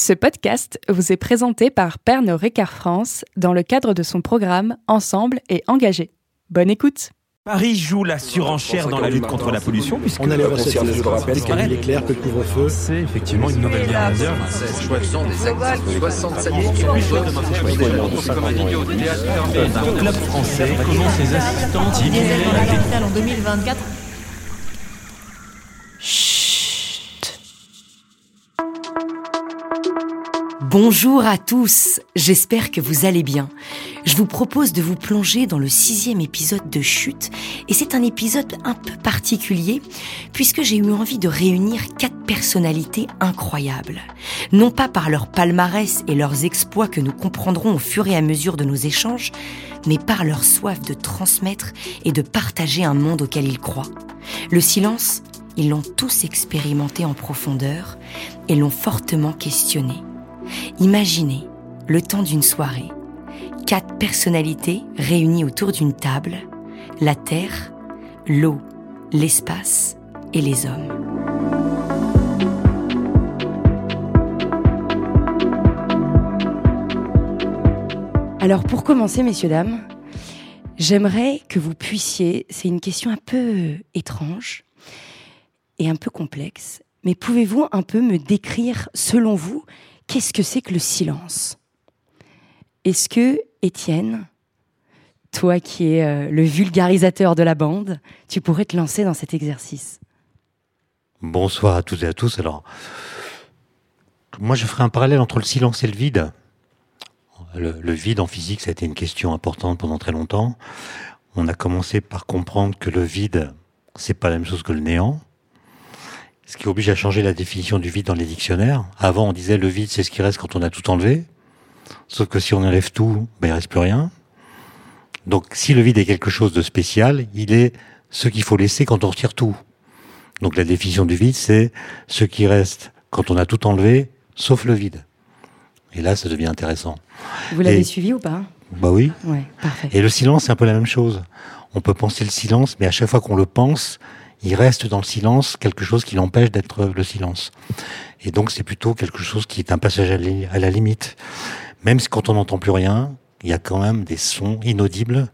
Ce podcast vous est présenté par Pernod Ricard France dans le cadre de son programme Ensemble et engagé. Bonne écoute. Paris joue la surenchère dans la lutte contre la pollution puisque On a les recettes, je le rappelle, qu'il est clair que le couvre-feu. c'est effectivement une nouvelle guerre mondiale. Un club français comment ses assistants en 2024. Bonjour à tous, j'espère que vous allez bien. Je vous propose de vous plonger dans le sixième épisode de Chute, et c'est un épisode un peu particulier, puisque j'ai eu envie de réunir quatre personnalités incroyables. Non pas par leur palmarès et leurs exploits que nous comprendrons au fur et à mesure de nos échanges, mais par leur soif de transmettre et de partager un monde auquel ils croient. Le silence, ils l'ont tous expérimenté en profondeur et l'ont fortement questionné. Imaginez, le temps d'une soirée, quatre personnalités réunies autour d'une table, la Terre, l'eau, l'espace et les hommes. Alors pour commencer, messieurs, dames, j'aimerais que vous puissiez, c'est une question un peu étrange et un peu complexe, mais pouvez-vous un peu me décrire, selon vous, qu'est-ce que c'est que le silence? Est-ce que, Étienne, toi qui es euh, le vulgarisateur de la bande, tu pourrais te lancer dans cet exercice? Bonsoir à toutes et à tous. Alors, moi, je ferai un parallèle entre le silence et le vide. Le, vide en physique, ça a été une question importante pendant très longtemps. On a commencé par comprendre que le vide, c'est pas la même chose que le néant. Ce qui oblige à changer la définition du vide dans les dictionnaires. Avant, on disait le vide, c'est ce qui reste quand on a tout enlevé. Sauf que si on enlève tout, ben, il reste plus rien. Donc, si le vide est quelque chose de spécial, il est ce qu'il faut laisser quand on retire tout. Donc, la définition du vide, c'est ce qui reste quand on a tout enlevé, sauf le vide. Et là, ça devient intéressant. Vous l'avez Et- suivi ou pas? Bah oui. Ouais, parfait. Et le silence, c'est un peu la même chose. On peut penser le silence, mais à chaque fois qu'on le pense, il reste dans le silence quelque chose qui l'empêche d'être le silence. Et donc, c'est plutôt quelque chose qui est un passage à, la limite. Même si quand on n'entend plus rien, il y a quand même des sons inaudibles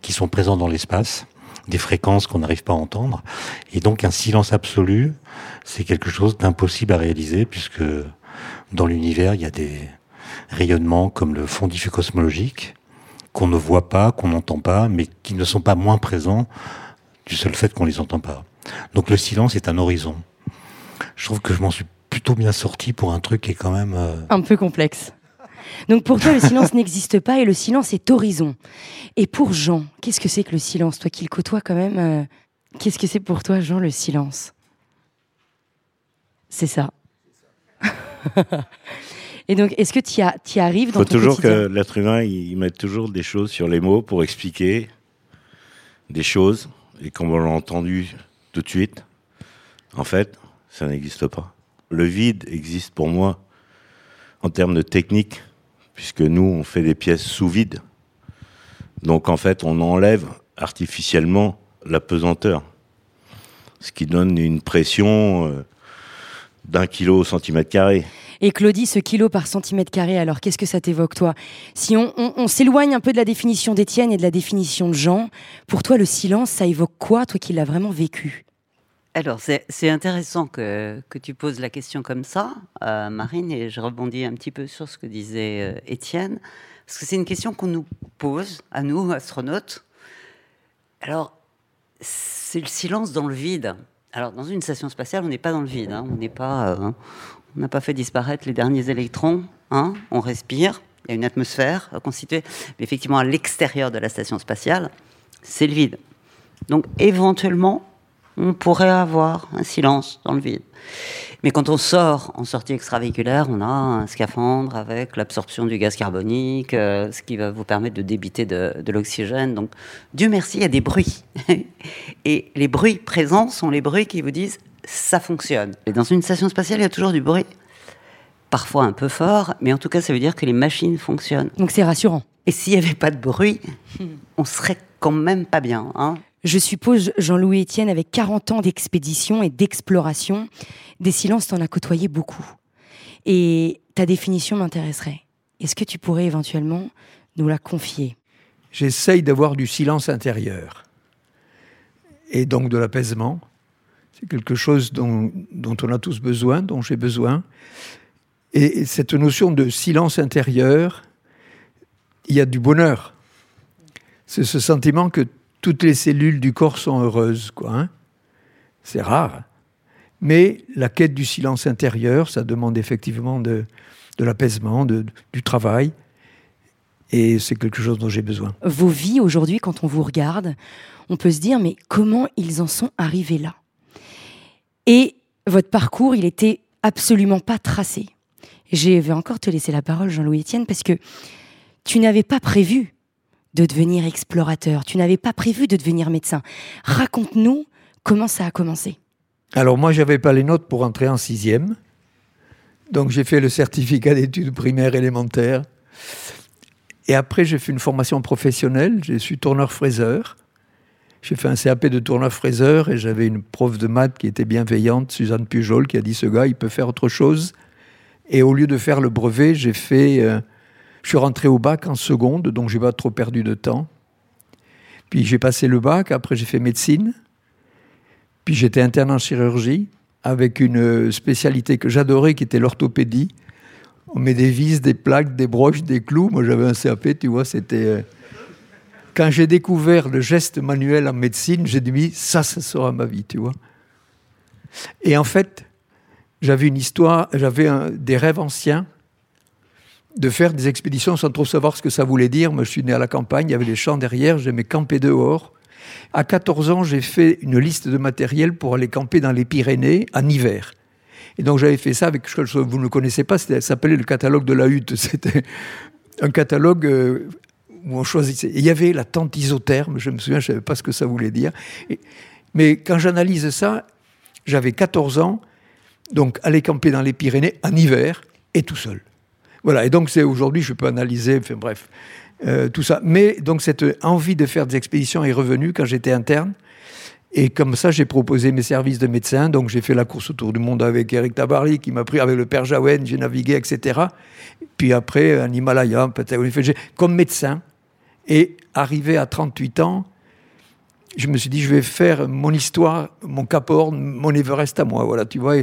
qui sont présents dans l'espace, des fréquences qu'on n'arrive pas à entendre. Et donc, un silence absolu, c'est quelque chose d'impossible à réaliser puisque dans l'univers, il y a des rayonnements comme le fond diffus cosmologique, qu'on ne voit pas, qu'on n'entend pas, mais qui ne sont pas moins présents du seul fait qu'on les entend pas. Donc le silence est un horizon. Je trouve que je m'en suis plutôt bien sorti pour un truc qui est quand même... euh, Un peu complexe. Donc pour toi, le silence n'existe pas et le silence est horizon. Et pour Jean, qu'est-ce que c'est que le silence? Toi qui le côtoies quand même, euh, qu'est-ce que c'est pour toi, Jean, le silence? C'est ça. et donc, est-ce que tu y, arrives Il dans faut ton toujours quotidien? que l'être humain, il, il mette toujours des choses sur les mots pour expliquer des choses. Et comme on l'a entendu tout de suite, en fait, ça n'existe pas. Le vide existe pour moi en termes de technique, puisque nous, on fait des pièces sous vide. Donc, en fait, on enlève artificiellement la pesanteur, ce qui donne une pression euh, d'un kilo au centimètre carré. Et Claudie, ce kilo par centimètre carré, alors qu'est-ce que ça t'évoque, toi? Si on, on- on s'éloigne un peu de la définition d'Étienne et de la définition de Jean, pour toi, le silence, ça évoque quoi, toi qui l'as vraiment vécu? Alors, c'est c'est intéressant que, que tu poses la question comme ça, euh, Marine, et je rebondis un petit peu sur ce que disait euh, Étienne, parce que c'est une question qu'on nous pose, à nous, astronautes. Alors, c'est le silence dans le vide. Alors, dans une station spatiale, on n'est pas dans le vide, hein, on n'est pas... euh, on n'a pas fait disparaître les derniers électrons, hein, on respire, il y a une atmosphère constituée, mais effectivement, à l'extérieur de la station spatiale, c'est le vide. Donc, éventuellement, on pourrait avoir un silence dans le vide. Mais quand on sort en sortie extravéhiculaire, on a un scaphandre avec l'absorption du gaz carbonique, euh, ce qui va vous permettre de débiter de, de l'oxygène. Donc, Dieu merci, il y a des bruits. Et les bruits présents sont les bruits qui vous disent ça fonctionne. Et dans une station spatiale, il y a toujours du bruit. Parfois un peu fort, mais en tout cas, ça veut dire que les machines fonctionnent. Donc c'est rassurant. Et s'il n'y avait pas de bruit, on serait quand même pas bien. Hein Je suppose, Jean-Louis Etienne, avec 40 ans d'expédition et d'exploration, des silences, t'en as côtoyé beaucoup. Et ta définition m'intéresserait. Est-ce que tu pourrais éventuellement nous la confier? J'essaye d'avoir du silence intérieur et donc de l'apaisement. C'est quelque chose dont, on a tous besoin, dont j'ai besoin. Et cette notion de silence intérieur, il y a du bonheur. C'est ce sentiment que toutes les cellules du corps sont heureuses, quoi. Hein. c'est rare. Mais la quête du silence intérieur, ça demande effectivement de, l'apaisement, du travail. Et c'est quelque chose dont j'ai besoin. Vos vies aujourd'hui, quand on vous regarde, on peut se dire, mais comment ils en sont arrivés là? Et votre parcours, il était absolument pas tracé. Je vais encore te laisser la parole, Jean-Louis Etienne, parce que tu n'avais pas prévu de devenir explorateur, tu n'avais pas prévu de devenir médecin. Raconte-nous comment ça a commencé. Alors moi, j'avais pas les notes pour entrer en sixième. Donc j'ai fait le certificat d'études primaires élémentaires. Et après, j'ai fait une formation professionnelle. Je suis tourneur-fraiseur. J'ai fait un CAP de tourneur-fraiseur et j'avais une prof de maths qui était bienveillante, Suzanne Pujol, qui a dit ce gars, il peut faire autre chose. Et au lieu de faire le brevet, j'ai fait. Euh, je suis rentré au bac en seconde, donc j'ai pas trop perdu de temps. Puis j'ai passé le bac. Après, j'ai fait médecine. Puis j'étais interne en chirurgie avec une spécialité que j'adorais, qui était l'orthopédie. On met des vis, des plaques, des broches, des clous. Moi, j'avais un CAP, tu vois, c'était. Euh, quand j'ai découvert le geste manuel en médecine, j'ai dit, ça, ça sera ma vie, tu vois. Et en fait, j'avais une histoire, j'avais des rêves anciens de faire des expéditions sans trop savoir ce que ça voulait dire. Moi, je suis né à la campagne, il y avait les champs derrière, j'aimais camper dehors. À 14 ans, j'ai fait une liste de matériel pour aller camper dans les Pyrénées en hiver. Et donc j'avais fait ça avec que vous ne connaissez pas, ça s'appelait le catalogue de la hutte. C'était un catalogue euh, où on choisissait. il y avait la tente isotherme, je me souviens, je ne savais pas ce que ça voulait dire. mais quand j'analyse ça, j'avais 14 ans, donc aller camper dans les Pyrénées en hiver et tout seul. Voilà, et donc c'est aujourd'hui, je peux analyser, enfin bref. Euh, tout ça. Mais donc cette envie de faire des expéditions est revenue quand j'étais interne. Et comme ça, j'ai proposé mes services de médecin. Donc j'ai fait la course autour du monde avec Eric Tabarly, qui m'a pris avec le père Jaouen, j'ai navigué, etc. Puis après, en Himalaya, peut-être, comme médecin. Et arrivé à 38 ans, je me suis dit, je vais faire mon histoire, mon Cap Horn, mon Everest à moi. Voilà, tu vois.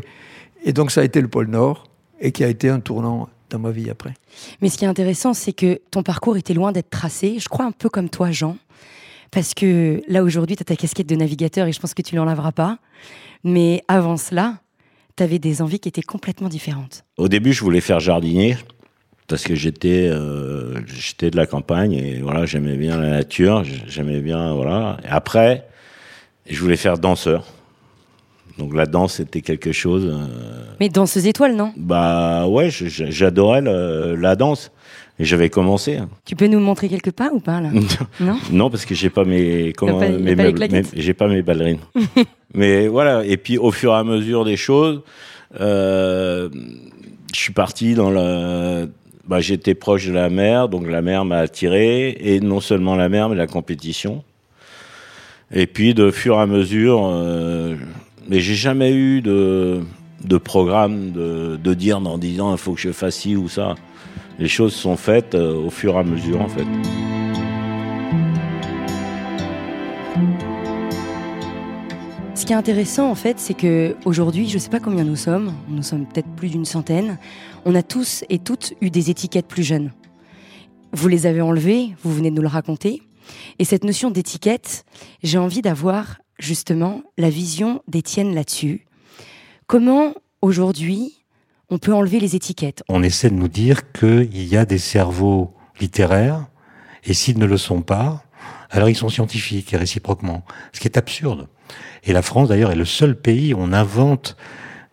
Et donc ça a été le pôle Nord, et qui a été un tournant dans ma vie après. Mais ce qui est intéressant, c'est que ton parcours était loin d'être tracé. Je crois un peu comme toi, Jean. Parce que là, aujourd'hui, tu as ta casquette de navigateur et je pense que tu l'enlèveras pas. Mais avant cela, tu avais des envies qui étaient complètement différentes. Au début, je voulais faire jardinier parce que j'étais euh, j'étais de la campagne et voilà, j'aimais bien la nature, j'aimais bien voilà. Et après, je voulais faire danseur. Donc la danse, c'était quelque chose. Euh, Mais danseuse étoile, non? Bah ouais, j'adorais la danse. Et j'avais commencé. Hein. Tu peux nous montrer quelques pas ou pas là? Non? non, parce que j'ai pas mes comment mes, j'ai pas mes ballerines. Mais voilà. Et puis au fur et à mesure des choses, euh, je suis parti dans la. Bah, j'étais proche de la mer, donc la mer m'a attiré, et non seulement la mer, mais la compétition. Et puis de fur et à mesure, euh, mais j'ai jamais eu de, de programme de, de dire en disant il faut que je fasse ci ou ça. Les choses sont faites euh, au fur et à mesure en fait. Ce qui est intéressant en fait, c'est que aujourd'hui, je ne sais pas combien nous sommes, nous sommes peut-être plus d'une centaine, on a tous et toutes eu des étiquettes plus jeunes. Vous les avez enlevées, vous venez de nous le raconter. Et cette notion d'étiquette, j'ai envie d'avoir justement la vision d'Étienne là-dessus. Comment aujourd'hui on peut enlever les étiquettes? On essaie de nous dire qu'il y a des cerveaux littéraires et s'ils ne le sont pas, alors ils sont scientifiques et réciproquement, ce qui est absurde. Et la France d'ailleurs est le seul pays où on invente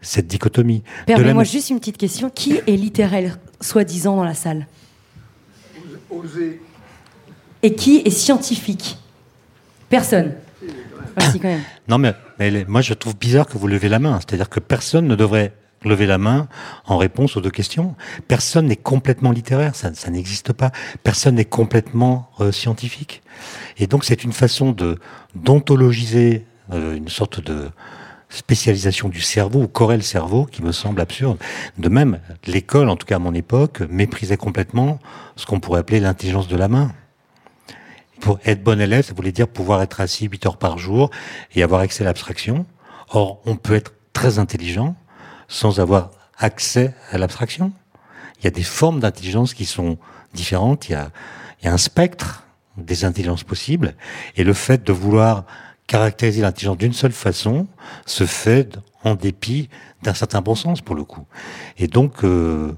cette dichotomie. Permets-moi juste une petite question. Qui est littéraire, soi-disant, dans la salle? Et qui est scientifique? Personne. Non, mais, moi, je trouve bizarre que vous levez la main. C'est-à-dire que personne ne devrait lever la main en réponse aux deux questions. Personne n'est complètement littéraire, ça, n'existe pas. Personne n'est complètement euh, scientifique. Et donc, c'est une façon de d'ontologiser euh, une sorte de spécialisation du cerveau ou corée le cerveau qui me semble absurde. De même, l'école, en tout cas à mon époque, méprisait complètement ce qu'on pourrait appeler l'intelligence de la main. Pour être bon élève, ça voulait dire pouvoir être assis 8 heures par jour et avoir accès à l'abstraction. Or, on peut être très intelligent sans avoir accès à l'abstraction. Il y a des formes d'intelligence qui sont différentes. Il y a, il y a un spectre des intelligences possibles. Et le fait de vouloir caractériser l'intelligence d'une seule façon se fait en dépit d'un certain bon sens pour le coup. Et donc, euh,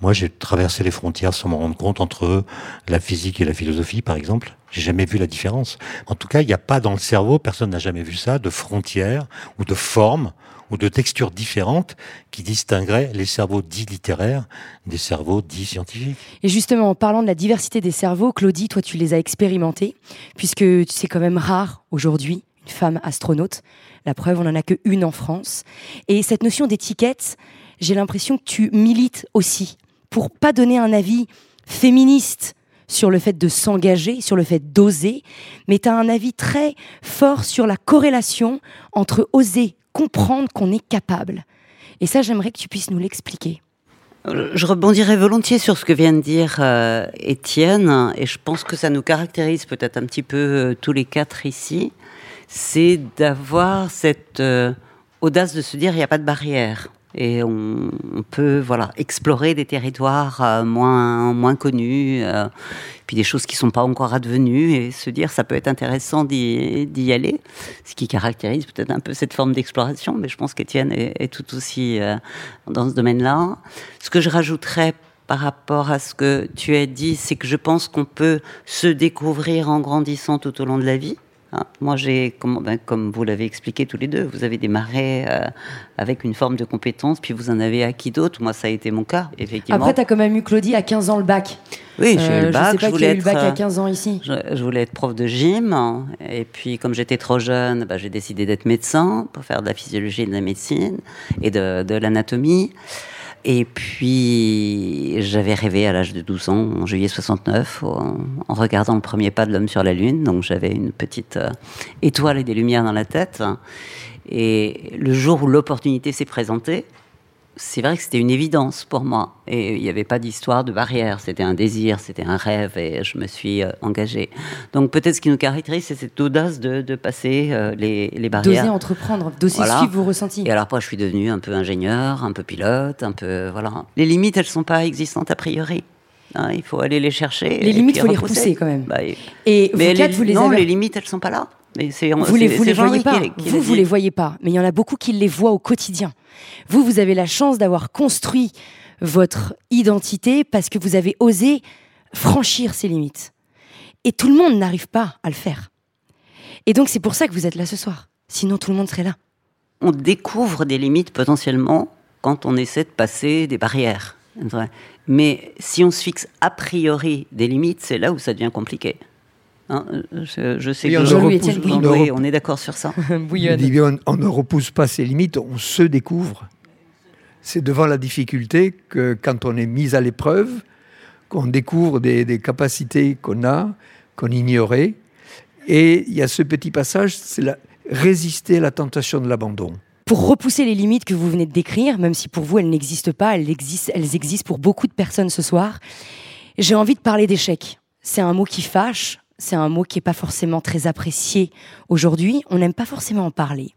moi, j'ai traversé les frontières sans m'en rendre compte entre la physique et la philosophie, par exemple. J'ai jamais vu la différence. En tout cas, il n'y a pas dans le cerveau, personne n'a jamais vu ça, de frontières ou de formes ou de textures différentes qui distingueraient les cerveaux dits littéraires des cerveaux dits scientifiques. Et justement, en parlant de la diversité des cerveaux, Claudie, toi, tu les as expérimentés, puisque c'est quand même rare aujourd'hui une femme astronaute. La preuve, on n'en a qu'une en France. Et cette notion d'étiquette, j'ai l'impression que tu milites aussi pour pas donner un avis féministe sur le fait de s'engager, sur le fait d'oser, mais tu as un avis très fort sur la corrélation entre oser comprendre qu'on est capable. Et ça, j'aimerais que tu puisses nous l'expliquer. Je rebondirai volontiers sur ce que vient de dire euh, Étienne, et je pense que ça nous caractérise peut-être un petit peu euh, tous les quatre ici, c'est d'avoir cette euh, audace de se dire il n'y a pas de barrière et on, peut voilà explorer des territoires euh, moins moins connus, euh, puis des choses qui sont pas encore advenues et se dire ça peut être intéressant d'y aller, ce qui caractérise peut-être un peu cette forme d'exploration. Mais je pense qu'Étienne est, est, tout aussi dans ce domaine-là. Ce que je rajouterais par rapport à ce que tu as dit, c'est que je pense qu'on peut se découvrir en grandissant tout au long de la vie. Hein, moi, j'ai, comme, ben, comme, vous l'avez expliqué tous les deux, vous avez démarré euh, avec une forme de compétence, puis vous en avez acquis d'autres. Moi, ça a été mon cas, effectivement. Après, tu as quand même eu, Claudie, à 15 ans le bac. Oui, j'ai eu le Euh, bac. Je sais pas je qui a voulais eu le bac être, à euh, 15 ans ici. Je, je voulais être prof de gym, et puis comme j'étais trop jeune, bah, j'ai décidé d'être médecin pour faire de la physiologie et de la médecine et de, de l'anatomie. Et puis j'avais rêvé à l'âge de 12 ans, en juillet 69, en, en regardant le premier pas de l'homme sur la Lune. Donc j'avais une petite euh, étoile et des lumières dans la tête. Et le jour où l'opportunité s'est présentée, c'est vrai que c'était une évidence pour moi. Et il n'y avait pas d'histoire de barrière. C'était un désir, c'était un rêve, et je me suis euh, engagée. Donc peut-être ce qui nous caractérise, c'est cette audace de, de passer euh, les, les barrières. D'oser entreprendre, d'oser Voilà. suivre vos ressentis. Et alors après, je suis devenue un peu ingénieur, un peu pilote, un peu voilà. Les limites, elles sont pas existantes a priori. Hein, il faut aller les chercher. Les limites, puis faut les repousser. quand même. Bah, et- Et vous mais quatre, les, vous les non, avez- les limites, elles sont pas là. Vous les, vous les voyez pas. qui- qui vous, vous les voyez pas. Mais il y en a beaucoup qui les voient au quotidien. Vous, vous avez la chance d'avoir construit votre identité parce que vous avez osé franchir ces limites. Et tout le monde n'arrive pas à le faire. Et donc, c'est pour ça que vous êtes là ce soir. Sinon, tout le monde serait là. on découvre des limites potentiellement quand on essaie de passer des barrières. Mais si on se fixe a priori des limites, c'est là où ça devient compliqué. Hein, je, je sais Oui, que on repousse- on oui, on est d'accord sur ça. Bien, on, on ne repousse pas ses limites, on se découvre. C'est devant la difficulté que quand on est mis à l'épreuve, qu'on découvre des, des capacités qu'on a, qu'on ignorait. Et il y a ce petit passage, c'est la, résister à la tentation de l'abandon. Pour repousser les limites que vous venez de décrire, même si pour vous elles n'existent pas, elles existent, elles existent pour beaucoup de personnes ce soir, j'ai envie de parler d'échec. C'est un mot qui fâche, c'est un mot qui n'est pas forcément très apprécié aujourd'hui, on n'aime pas forcément en parler.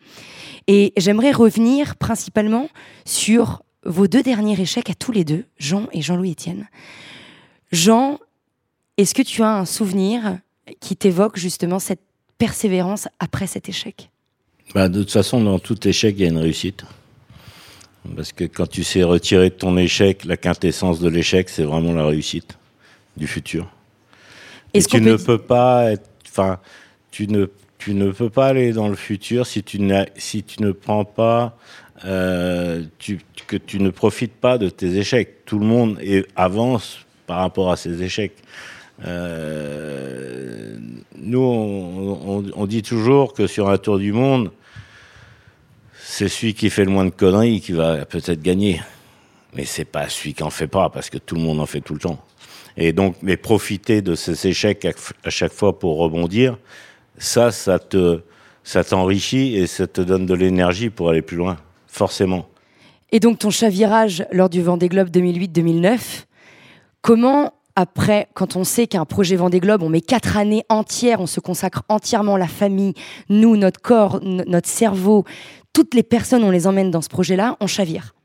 Et j'aimerais revenir principalement sur vos deux derniers échecs à tous les deux, Jean et Jean-Louis Etienne. Jean, est-ce que tu as un souvenir qui t'évoque justement cette persévérance après cet échec? Bah, de toute façon, dans tout échec, il y a une réussite. Parce que quand tu sais retirer de ton échec, la quintessence de l'échec, c'est vraiment la réussite du futur. Et tu ne peut peux pas être, enfin, tu ne, tu ne peux pas aller dans le futur si tu si tu ne prends pas, euh, tu, que tu ne profites pas de tes échecs. Tout le monde est- avance par rapport à ses échecs. Euh, nous, on, on- on dit toujours que sur un tour du monde, c'est celui qui fait le moins de conneries qui va peut-être gagner. Mais c'est pas celui qui en fait pas, parce que tout le monde en fait tout le temps. Et donc, mais profiter de ces échecs à, chaque fois pour rebondir, ça, ça te, ça t'enrichit et ça te donne de l'énergie pour aller plus loin, forcément. Et donc ton chavirage lors du Vendée Globe 2008-2009, comment après, quand on sait qu'un projet Vendée Globe, on met quatre années entières, on se consacre entièrement à la famille, nous, notre corps, notre cerveau, toutes les personnes, on les emmène dans ce projet-là, on chavire.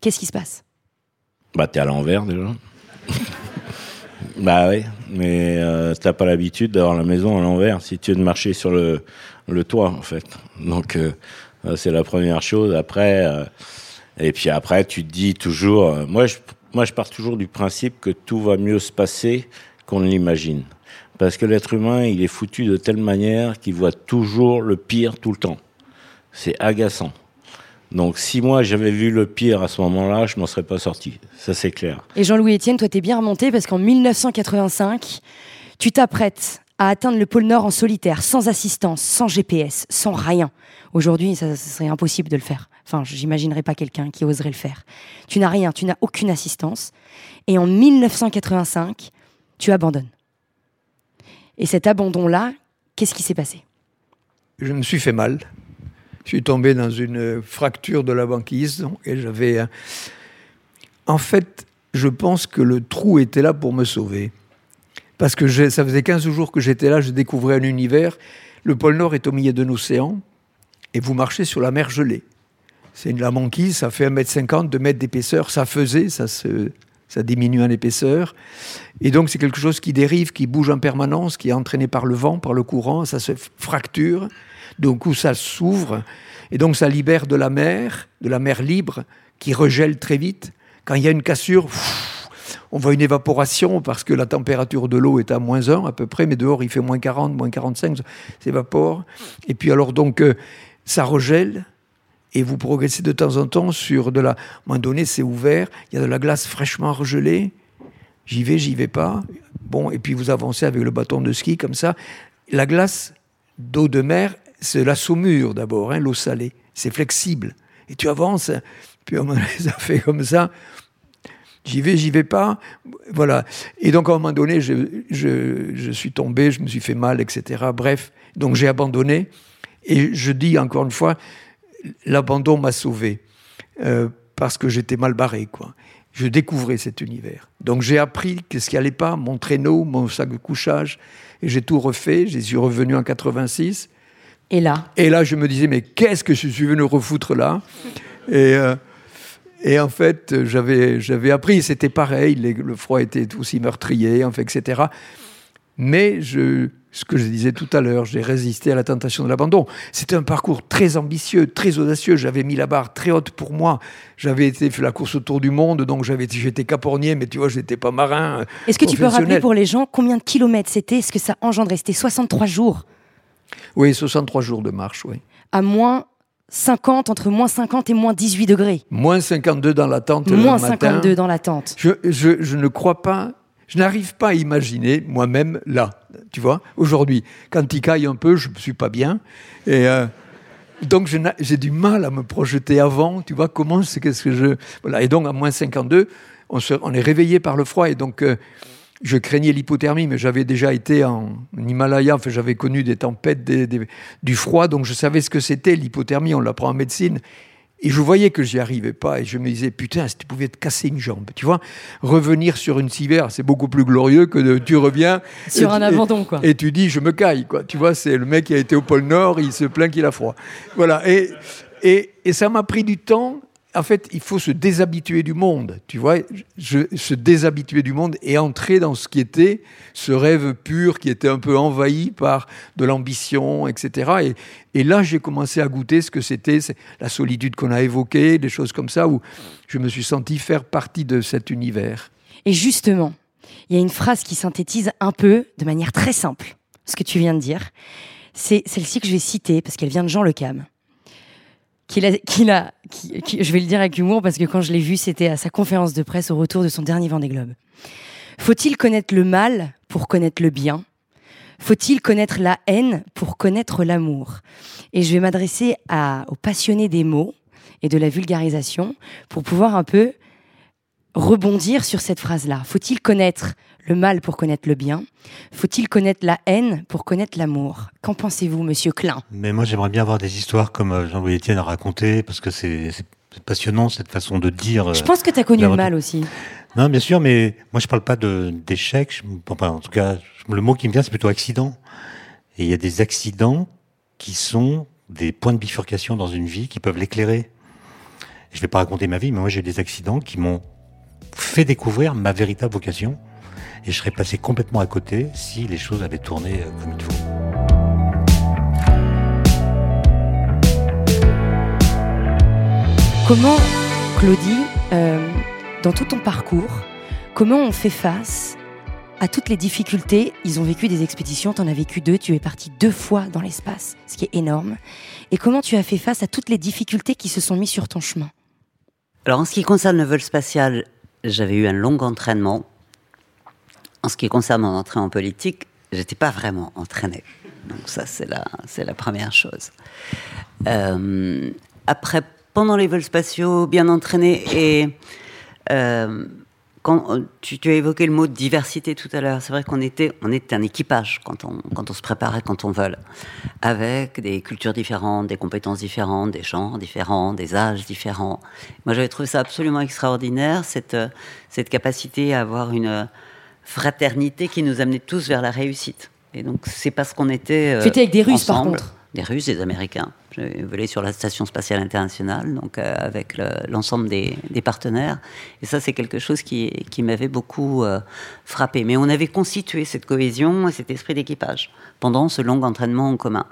Qu'est-ce qui se passe? Bah, t'es à l'envers déjà. bah oui, mais euh, t'as pas l'habitude d'avoir la maison à l'envers si tu veux de marcher sur le, le toit, en fait. Donc, euh, c'est la première chose. Après, euh, et puis après, tu te dis toujours, moi, je moi, je pars toujours du principe que tout va mieux se passer qu'on ne l'imagine. Parce que l'être humain, il est foutu de telle manière qu'il voit toujours le pire tout le temps. C'est agaçant. Donc, si moi j'avais vu le pire à ce moment-là, je m'en serais pas sorti. Ça, c'est clair. Et Jean-Louis Etienne, toi, t'es bien remonté parce qu'en 1985, tu t'apprêtes à atteindre le pôle Nord en solitaire, sans assistance, sans GPS, sans rien. Aujourd'hui, ça, serait impossible de le faire. Enfin, j'imaginerais pas quelqu'un qui oserait le faire. Tu n'as rien, tu n'as aucune assistance. Et en 1985, tu abandonnes. Et cet abandon-là, qu'est-ce qui s'est passé? Je me suis fait mal. Je suis tombé dans une fracture de la banquise et j'avais. En fait, je pense que le trou était là pour me sauver. Parce que ça faisait 15 jours que j'étais là, je découvrais un univers. Le pôle Nord est au milieu d'un océan et vous marchez sur la mer gelée. C'est la banquise, ça fait 1m50, 2 mètres d'épaisseur, ça faisait, ça, ça diminue en épaisseur. Et donc c'est quelque chose qui dérive, qui bouge en permanence, qui est entraîné par le vent, par le courant, ça se fracture, donc où ça s'ouvre, et donc ça libère de la mer, de la mer libre, qui regèle très vite. Quand il y a une cassure, on voit une évaporation parce que la température de l'eau est à moins 1 à peu près, mais dehors il fait moins 40, moins 45, ça s'évapore. Et puis alors donc euh, ça regèle, et vous progressez de temps en temps sur de la. À un moment donné, c'est ouvert, il y a de la glace fraîchement regelée. J'y vais, j'y vais pas. Bon, et puis vous avancez avec le bâton de ski comme ça. La glace d'eau de mer, c'est la saumure d'abord, hein, l'eau salée. C'est flexible. Et tu avances, puis moment donné, ça fait comme ça. J'y vais, j'y vais pas. Voilà. Et donc, à un moment donné, je suis tombé, je me suis fait mal, etc. Bref, donc j'ai abandonné. Et je dis encore une fois, l'abandon m'a sauvé euh, parce que j'étais mal barré, quoi. Je découvrais cet univers. Donc j'ai appris qu'est-ce qui allait pas, mon traîneau, mon sac de couchage, et j'ai tout refait. J'y suis revenu en 86. Et là Et là, je me disais, mais qu'est-ce que je suis venu refoutre là? Et, euh, et en fait, j'avais, appris, c'était pareil, le froid était aussi meurtrier, en fait, etc. Mais je, ce que je disais tout à l'heure, j'ai résisté à la tentation de l'abandon. C'était un parcours très ambitieux, très audacieux. J'avais mis la barre très haute pour moi. J'avais été fait la course autour du monde, donc j'avais j'étais capornier, mais tu vois, j'étais pas marin. Est-ce que tu peux rappeler pour les gens combien de kilomètres c'était? Ce que ça engendrait C'était 63 jours. Oui, 63 jours de marche, oui. À moins 50, entre moins 50 et moins 18 degrés. Moins 52 dans la tente. Moins 52 dans la tente. Je, je, je ne crois pas je n'arrive pas à imaginer moi-même là, tu vois, aujourd'hui. Quand il caille un peu, je ne suis pas bien. Et euh, donc j'ai du mal à me projeter avant, tu vois, comment c'est qu'est-ce que je... Voilà, et donc à moins 52, on, on est réveillé par le froid et donc... Euh, je craignais l'hypothermie, mais j'avais déjà été en Himalaya, enfin, j'avais connu des tempêtes, du froid, donc je savais ce que c'était l'hypothermie, on l'apprend en médecine. Et je voyais que j'y arrivais pas et je me disais, putain, si tu pouvais te casser une jambe, tu vois, revenir sur une civière, c'est beaucoup plus glorieux que de, tu reviens. Sur un abandon, quoi. Et tu dis, je me caille, quoi. Tu vois, c'est le mec qui a été au pôle Nord, il se plaint qu'il a froid. Voilà. Et, et, et ça m'a pris du temps en fait, il faut se déshabituer du monde, tu vois, se déshabituer du monde et entrer dans ce qui était ce rêve pur qui était un peu envahi par de l'ambition, etc. Et, là, j'ai commencé à goûter ce que c'était la solitude qu'on a évoquée, des choses comme ça, où je me suis senti faire partie de cet univers. Et justement, il y a une phrase qui synthétise un peu, de manière très simple, ce que tu viens de dire. C'est celle-ci que je vais citer parce qu'elle vient de Jean Le Cam qu'il a, je vais le dire avec humour parce que quand je l'ai vu, c'était à sa conférence de presse au retour de son dernier Vendée Globe. Faut-il connaître le mal pour connaître le bien? Faut-il connaître la haine pour connaître l'amour? Et je vais m'adresser aux passionnés des mots et de la vulgarisation pour pouvoir un peu rebondir sur cette phrase-là. Faut-il connaître le mal pour connaître le bien Faut-il connaître la haine pour connaître l'amour? Qu'en pensez-vous, monsieur Klein? Mais moi, j'aimerais bien avoir des histoires comme euh, Jean-Louis Etienne a raconté, parce que c'est passionnant cette façon de dire. Je pense que tu as connu le mal aussi. Non, bien sûr, mais moi, je parle pas d'échec. en tout cas, le mot qui me vient, c'est plutôt accident. Et il y a des accidents qui sont des points de bifurcation dans une vie qui peuvent l'éclairer. Je vais pas raconter ma vie, mais moi, j'ai des accidents qui m'ont fait découvrir ma véritable vocation. Et je serais passé complètement à côté si les choses avaient tourné euh, comme il faut. Comment, Claudie, euh, dans tout ton parcours, comment on fait face à toutes les difficultés? Ils ont vécu des expéditions, tu en as vécu deux, tu es parti deux fois dans l'espace, ce qui est énorme. Et comment tu as fait face à toutes les difficultés qui se sont mises sur ton chemin? Alors en ce qui concerne le vol spatial, j'avais eu un long entraînement. En ce qui concerne mon entrée en politique, j'étais pas vraiment entraîné. Donc ça, c'est la, la première chose. Euh, après, pendant les vols spatiaux, bien entraînés et euh, quand tu, as évoqué le mot diversité tout à l'heure, c'est vrai qu'on était, on était un équipage quand on, quand on se préparait, quand on vole, avec des cultures différentes, des compétences différentes, des genres différents, des âges différents. Moi, j'avais trouvé ça absolument extraordinaire, cette, cette capacité à avoir une fraternité qui nous amenait tous vers la réussite. Et donc, c'est parce qu'on était. Euh, tu étais avec des Russes, par contre Des Russes, des Américains. J'ai volé sur la Station spatiale internationale, donc euh, avec l'ensemble des, partenaires. Et ça, c'est quelque chose qui, qui m'avait beaucoup euh, frappé. Mais on avait constitué cette cohésion et cet esprit d'équipage pendant ce long entraînement en commun.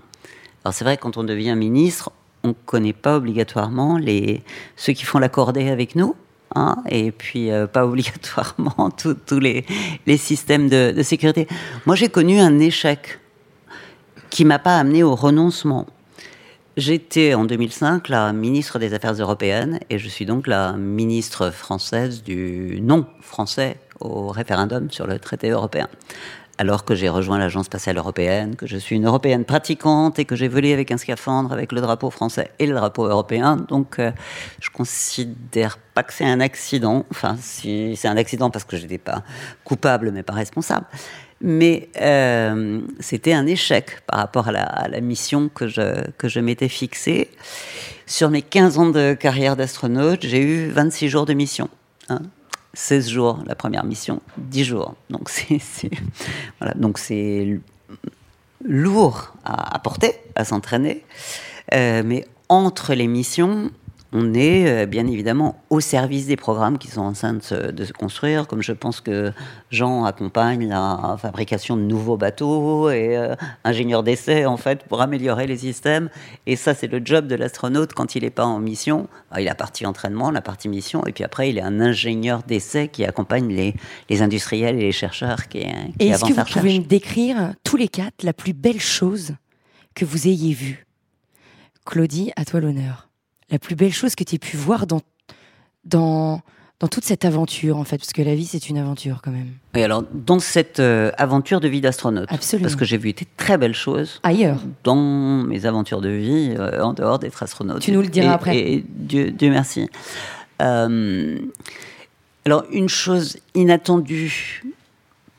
Alors c'est vrai, quand on devient ministre, on ne connaît pas obligatoirement les, ceux qui font la cordée avec nous. Hein, et puis euh, pas obligatoirement tous les, systèmes de, de sécurité. Moi, j'ai connu un échec qui m'a pas amené au renoncement. J'étais en 2005 la ministre des Affaires européennes et je suis donc la ministre française du non français au référendum sur le traité européen. Alors que j'ai rejoint l'Agence spatiale européenne, que je suis une européenne pratiquante et que j'ai volé avec un scaphandre avec le drapeau français et le drapeau européen. Donc euh, je considère pas que c'est un accident. Enfin, si c'est un accident parce que je n'étais pas coupable mais pas responsable mais euh, c'était un échec par rapport à la, mission que je, que je m'étais fixée. Sur mes 15 ans de carrière d'astronaute, j'ai eu 26 jours de mission. 16 hein. jours la première mission, 10 jours. Donc c'est voilà, donc c'est lourd à, porter, à s'entraîner. Euh, mais entre les missions, on est euh, bien évidemment au service des programmes qui sont en train de se, construire, comme je pense que Jean accompagne la fabrication de nouveaux bateaux et euh, ingénieur d'essai en fait pour améliorer les systèmes. Et ça, c'est le job de l'astronaute quand il n'est pas en mission. il a la partie entraînement, la partie mission, et puis après, il est un ingénieur d'essai qui accompagne les, les, industriels et les chercheurs qui, qui et Est-ce que vous pouvez me décrire tous les quatre la plus belle chose que vous ayez vue? Claudie, à toi l'honneur la plus belle chose que tu aies pu voir dans, dans, dans toute cette aventure, en fait, parce que la vie, c'est une aventure quand même. Oui, alors, dans cette euh, averture de vie d'astronaute. Absolument. Parce que j'ai vu des très belles choses. Ailleurs. Dans mes aventures de vie, euh, en dehors d'être astronaute. Tu nous le diras après. Et Dieu, Dieu merci. Euh, alors, une chose inattendue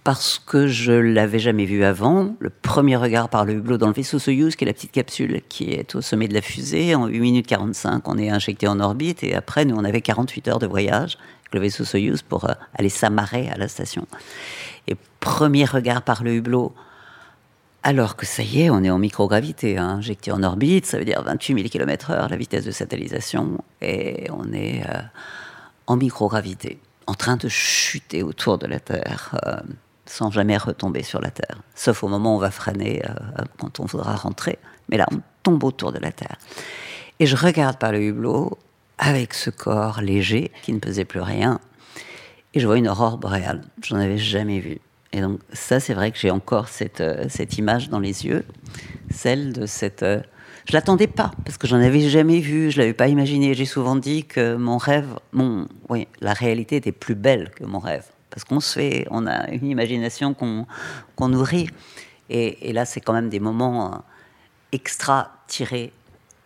parce que je l'avais jamais vu avant. Le premier regard par le hublot dans le vaisseau Soyuz, qui est la petite capsule qui est au sommet de la fusée, en 8 minutes 45, on est injecté en orbite, et après, nous, on avait 48 heures de voyage avec le vaisseau Soyuz pour euh, aller s'amarrer à la station. Et premier regard par le hublot, alors que ça y est, on est en microgravité, hein, injecté en orbite, ça veut dire 28 000 km/h la vitesse de satellisation, et on est euh, en microgravité, en train de chuter autour de la Terre. Euh, sans jamais retomber sur la Terre. Sauf au moment où on va freiner euh, quand on voudra rentrer. Mais là, on tombe autour de la Terre. Et je regarde par le hublot avec ce corps léger qui ne pesait plus rien. Et je vois une aurore boréale. J'en avais jamais vu. Et donc, ça, c'est vrai que j'ai encore cette, euh, cette image dans les yeux. Celle de cette. Euh, je l'attendais pas parce que j'en avais jamais vu, je l'avais pas imaginé. J'ai souvent dit que mon rêve, mon, oui, la réalité était plus belle que mon rêve parce qu'on se fait, on a une imagination qu'on nourrit. Et, là, c'est quand même des moments euh, extra tirés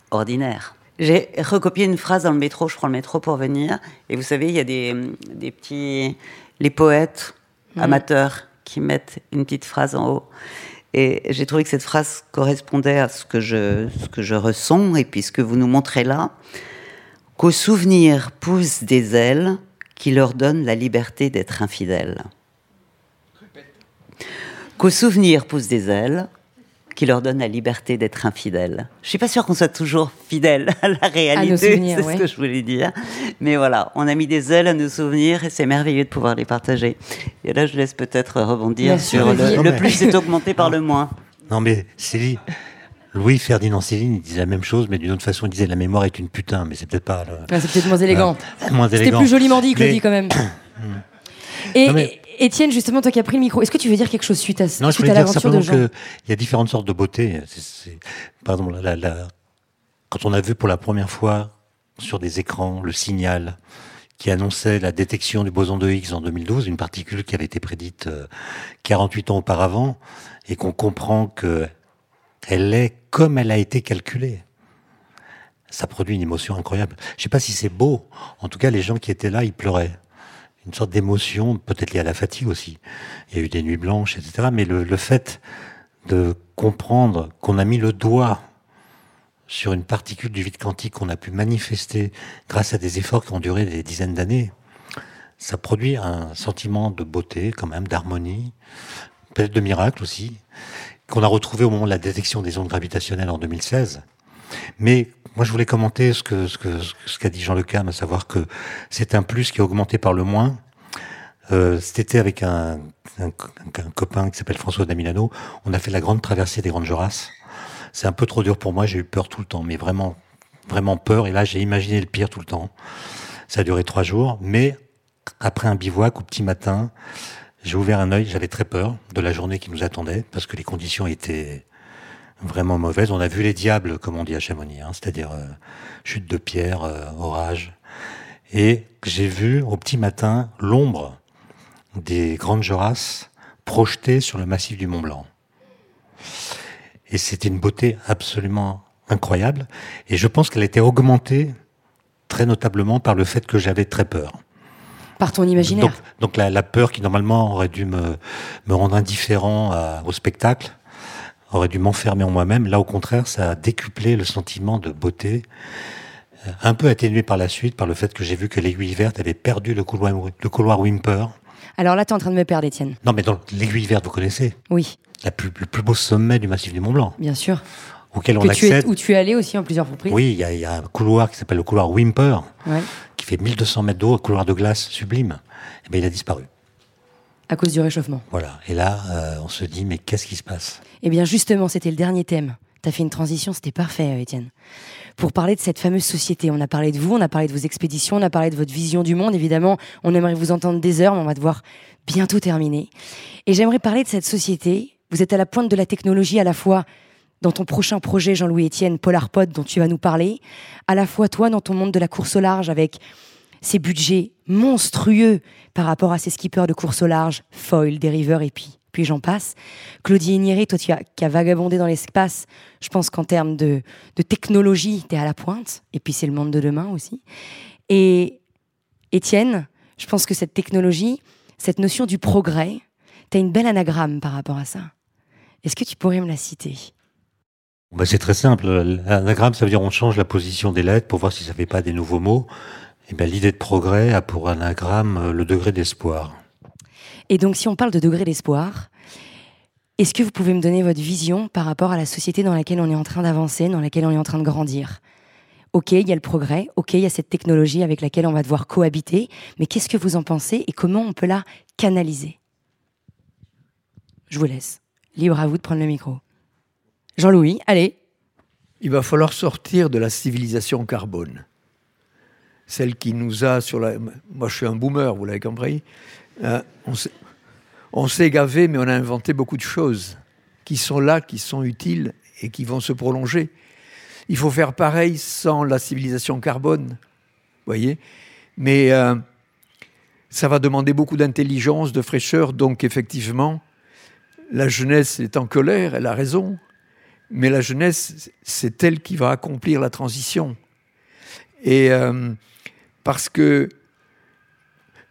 ordinaires. J'ai recopié une phrase dans le métro, je prends le métro pour venir, et vous savez, il y a des, des petits... les poètes Mhm. amateurs qui mettent une petite phrase en haut. Et j'ai trouvé que cette phrase correspondait à ce que je, ce que je ressens, et puis ce que vous nous montrez là, qu'au souvenir poussent des ailes qui leur donnent la liberté d'être infidèles. Qu'au souvenir poussent des ailes qui leur donnent la liberté d'être infidèles. Je suis pas sûre qu'on soit toujours fidèle à la réalité, c'est ouais. ce que je voulais dire. Mais voilà, on a mis des ailes à nos souvenirs et c'est merveilleux de pouvoir les partager. Et là, je laisse peut-être rebondir sur le, le plus est augmenté par le moins. Non, mais Céline, Louis Ferdinand Céline, il disait la même chose, mais d'une autre façon, il disait la mémoire est une putain, mais c'est peut-être pas le- c'est peut-être moins élégant. moins C'était plus joliment dit, Claudie, Mais- quand même. Et, mais- et- Étienne, justement, toi qui as pris le micro, est-ce que tu veux dire quelque chose suite à, Non, je voulais dire simplement qu'il y a différentes sortes de beauté. C'est- c'est- par exemple, la- la- quand on a vu pour la première fois sur des écrans le signal qui annonçait la détection du boson de Higgs en 2012, une particule qui avait été prédite euh, 48 ans auparavant, et qu'on comprend que elle est comme elle a été calculée. Ça produit une émotion incroyable. Je sais pas si c'est beau. En tout cas, les gens qui étaient là, ils pleuraient. Une sorte d'émotion, peut-être liée à la fatigue aussi. Il y a eu des nuits blanches, etc. Mais le, le fait de comprendre qu'on a mis le doigt sur une particule du vide quantique qu'on a pu manifester grâce à des efforts qui ont duré des dizaines d'années, ça produit un sentiment de beauté, quand même, d'harmonie, peut-être de miracle aussi, qu'on a retrouvé au moment de la détection des ondes gravitationnelles en 2016. Mais moi, je voulais commenter ce que ce qu'a dit Jean Le Cam, à savoir que c'est un plus qui est augmenté par le moins. Euh, cet été, avec un copain qui s'appelle François Damilano, on a fait la grande traversée des Grandes Jorasses. C'est un peu trop dur pour moi, j'ai eu peur tout le temps, mais vraiment, vraiment peur. Et là, j'ai imaginé le pire tout le temps. Ça a duré trois jours, mais après un bivouac au petit matin, j'ai ouvert un œil, j'avais très peur de la journée qui nous attendait, parce que les conditions étaient vraiment mauvaises. On a vu les diables, comme on dit à Chamonix, hein, c'est-à-dire euh, chute de pierre, euh, orage. Et j'ai vu au petit matin l'ombre des grandes Jorasses projetées sur le massif du Mont Blanc. Et c'était une beauté absolument incroyable. Et je pense qu'elle était augmentée très notablement par le fait que j'avais très peur. Par ton imaginaire. Donc, donc la, la peur qui normalement aurait dû me, me rendre indifférent à- au spectacle, aurait dû m'enfermer en moi-même. Là, au contraire, ça a décuplé le sentiment de beauté, euh, un peu atténué par la suite par le fait que j'ai vu que l'aiguille verte avait perdu le couloir, le couloir Wimper. Alors là, tu es en train de me perdre, Étienne. Non, mais dans l'aiguille verte, vous connaissez Oui, la plus, le plus beau sommet du massif du Mont Blanc, bien sûr. auquel on Que tu es, accède. où tu es allé aussi en plusieurs reprises. Oui, il y, y a un couloir qui s'appelle le couloir Wimper, Ouais. Qui fait 1200 mètres d'eau, un couloir de glace sublime. Eh bien, il a disparu. À cause du réchauffement. Voilà. Et là, euh, on se dit, mais qu'est-ce qui se passe? Eh bien, justement, c'était le dernier thème. Tu as fait une transition, c'était parfait, euh, Étienne. Pour parler de cette fameuse société, on a parlé de vous, on a parlé de vos expéditions, on a parlé de votre vision du monde. Évidemment, on aimerait vous entendre des heures, mais on va devoir bientôt terminer. Et j'aimerais parler de cette société. Vous êtes à la pointe de la technologie, à la fois dans ton prochain projet, Jean-Louis Étienne, Polarpod, dont tu vas nous parler, à la fois toi dans ton monde de la course au large avec ces budgets monstrueux par rapport à ces skippers de course au large, foil, dériveurs et puis, puis j'en passe. Claudie Nieré, toi tu as, qui as vagabondé dans l'espace, je pense qu'en termes de, de technologie, tu es à la pointe. Et puis c'est le monde de demain aussi. Et Étienne, je pense que cette technologie, cette notion du progrès, tu as une belle anagramme par rapport à ça. Est-ce que tu pourrais me la citer? Bah, c'est très simple. L'anagramme, ça veut dire on change la position des lettres pour voir si ça fait pas des nouveaux mots. Et ben, l'idée de progrès a pour anagramme euh, le degré d'espoir. Et donc, si on parle de degré d'espoir, est-ce que vous pouvez me donner votre vision par rapport à la société dans laquelle on est en train d'avancer, dans laquelle on est en train de grandir? Ok, il y a le progrès, ok, il y a cette technologie avec laquelle on va devoir cohabiter, mais qu'est-ce que vous en pensez et comment on peut la canaliser? Je vous laisse. Libre à vous de prendre le micro. Jean-Louis, allez. Il va falloir sortir de la civilisation carbone. Celle qui nous a sur la. Moi, je suis un boomer, vous l'avez compris. Euh, on s'est- gavé, mais on a inventé beaucoup de choses qui sont là, qui sont utiles et qui vont se prolonger. Il faut faire pareil sans la civilisation carbone, voyez. Mais euh, ça va demander beaucoup d'intelligence, de fraîcheur. Donc, effectivement, la jeunesse est en colère, elle a raison. Mais la jeunesse, c'est elle qui va accomplir la transition. Et euh, parce que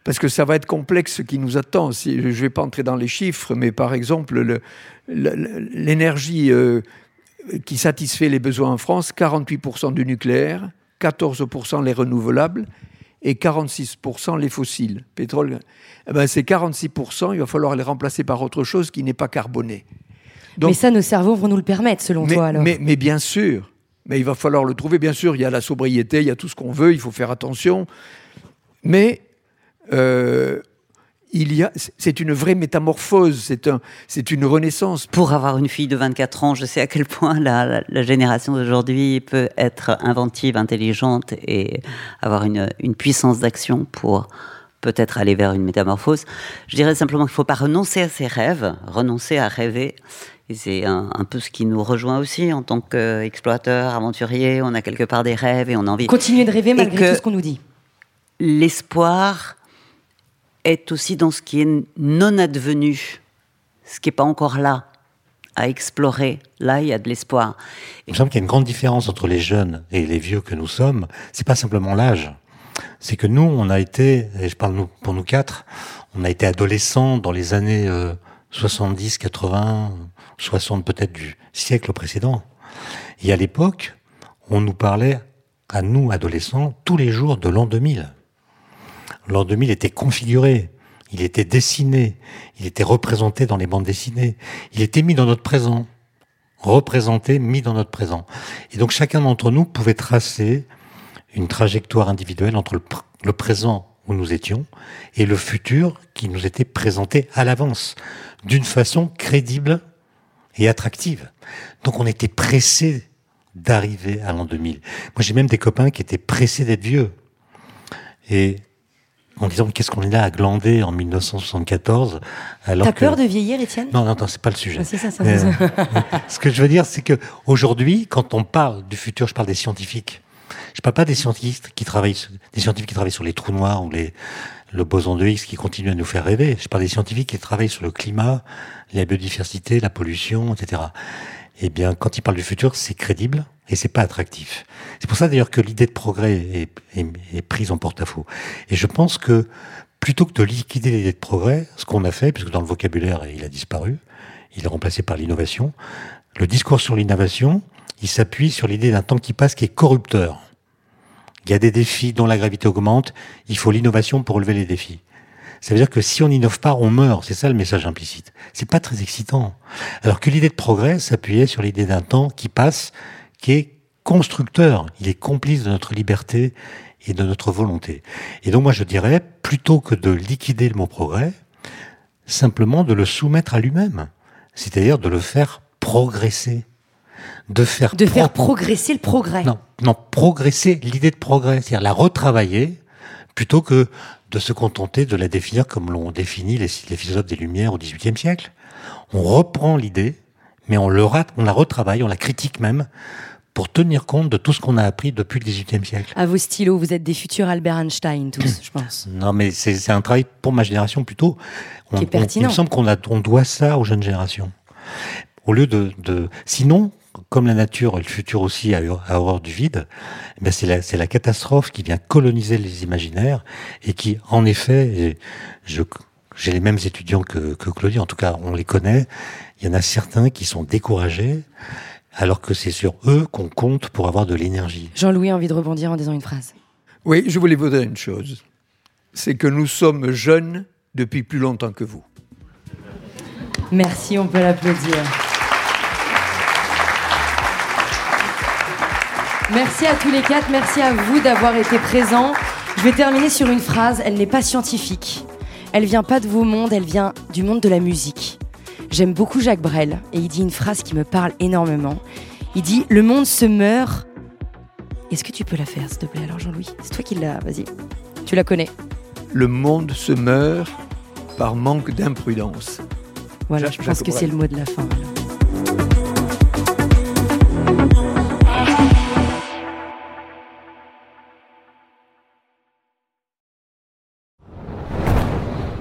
parce que ça va être complexe ce qui nous attend. Je ne vais pas entrer dans les chiffres, mais par exemple, l'énergie euh, qui satisfait les besoins en France, 48% du nucléaire, 14% les renouvelables et 46% les fossiles. Pétrole, eh ben, ces 46%, il va falloir les remplacer par autre chose qui n'est pas carboné. Mais ça, nos cerveaux vont nous le permettre, selon toi, alors mais, mais bien sûr, mais il va falloir le trouver. Bien sûr, il y a la sobriété, il y a tout ce qu'on veut, il faut faire attention. Mais euh, il y a, c'est une vraie métamorphose, c'est un, c'est une renaissance. Pour avoir une fille de 24 ans, je sais à quel point la, la, génération d'aujourd'hui peut être inventive, intelligente et avoir une, une puissance d'action pour peut-être aller vers une métamorphose. Je dirais simplement qu'il ne faut pas renoncer à ses rêves, renoncer à rêver. Et c'est un, un, peu ce qui nous rejoint aussi en tant qu'exploiteur, aventurier. On a quelque part des rêves et on a envie. Continuer de rêver malgré tout ce qu'on nous dit. L'espoir est aussi dans ce qui est non advenu, ce qui n'est pas encore là, à explorer. Là, il y a de l'espoir. Il me semble qu'il y a une grande différence entre les jeunes et les vieux que nous sommes. C'est pas simplement l'âge. C'est que nous, on a été, et je parle pour nous quatre, on a été adolescents dans les années 70, 80, 60 peut-être du siècle précédent. Et à l'époque, on nous parlait, à nous, adolescents, tous les jours de l'an 2000 l'an 2000 était configuré, il était dessiné, il était représenté dans les bandes dessinées, il était mis dans notre présent, représenté, mis dans notre présent. Et donc chacun d'entre nous pouvait tracer une trajectoire individuelle entre le, présent où nous étions et le futur qui nous était présenté à l'avance, d'une façon crédible et attractive. Donc on était pressé d'arriver à l'an 2000. Moi j'ai même des copains qui étaient pressés d'être vieux. Et en disant qu'est-ce qu'on est là à glander en 1974 alors T'as peur de vieillir, Étienne? Non, non, non, c'est pas le sujet. Ah, ça, ça, euh, ce que je veux dire, c'est que aujourd'hui, quand on parle du futur, je parle des scientifiques. Je parle pas des scientifiques qui travaillent, des scientifiques qui travaillent sur les trous noirs ou les le boson de Higgs qui continue à nous faire rêver. Je parle des scientifiques qui travaillent sur le climat, la biodiversité, la pollution, etc. Eh bien, quand ils parlent du futur, c'est crédible et c'est pas attractif. C'est pour ça d'ailleurs que l'idée de progrès est, est, est prise en porte-à-faux. Et je pense que plutôt que de liquider l'idée de progrès, ce qu'on a fait, puisque dans le vocabulaire il a disparu, il est remplacé par l'innovation, le discours sur l'innovation, il s'appuie sur l'idée d'un temps qui passe qui est corrupteur. Il y a des défis dont la gravité augmente, il faut l'innovation pour relever les défis. Ça veut dire que si on n'innove pas, on meurt. C'est ça le message implicite. C'est pas très excitant. Alors que l'idée de progrès s'appuyait sur l'idée d'un temps qui passe qui est constructeur, il est complice de notre liberté et de notre volonté. Et donc moi je dirais, plutôt que de liquider le mot progrès, simplement de le soumettre à lui-même, c'est-à-dire de le faire progresser. De faire, de faire progresser le progrès. Non, non progresser l'idée de progrès, c'est-à-dire la retravailler, plutôt que de se contenter de la définir comme l'ont défini les, les philosophes des Lumières au XVIIIe siècle. On reprend l'idée, mais on, le, on la retravaille, on la critique même, pour tenir compte de tout ce qu'on a appris depuis le XVIIIe siècle. À vos stylos, vous êtes des futurs Albert Einstein, tous, je pense. Non, mais c'est un travail pour ma génération plutôt. On, Qui est pertinent. il me semble qu'on on doit ça aux jeunes générations. Au lieu de, de sinon, comme la nature et le futur aussi a, horreur du vide, eh c'est la, la, catastrophe qui vient coloniser les imaginaires et qui, en effet, j'ai les mêmes étudiants que, que Claudie, en tout cas, on les connaît. Il y en a certains qui sont découragés alors que c'est sur eux qu'on compte pour avoir de l'énergie. Jean-Louis a envie de rebondir en disant une phrase. Oui, je voulais vous dire une chose. C'est que nous sommes jeunes depuis plus longtemps que vous. Merci, on peut l'applaudir. Merci à tous les quatre, merci à vous d'avoir été présents. Je vais terminer sur une phrase, elle n'est pas scientifique. Elle vient pas de vos mondes, elle vient du monde de la musique. J'aime beaucoup Jacques Brel et il dit une phrase qui me parle énormément. Il dit Le monde se meurt. Est-ce que tu peux la faire, s'il te plaît, alors, Jean-Louis? C'est toi qui l'as, vas-y. Tu la connais. Le monde se meurt par manque d'imprudence. Voilà, je pense que c'est le mot de la fin.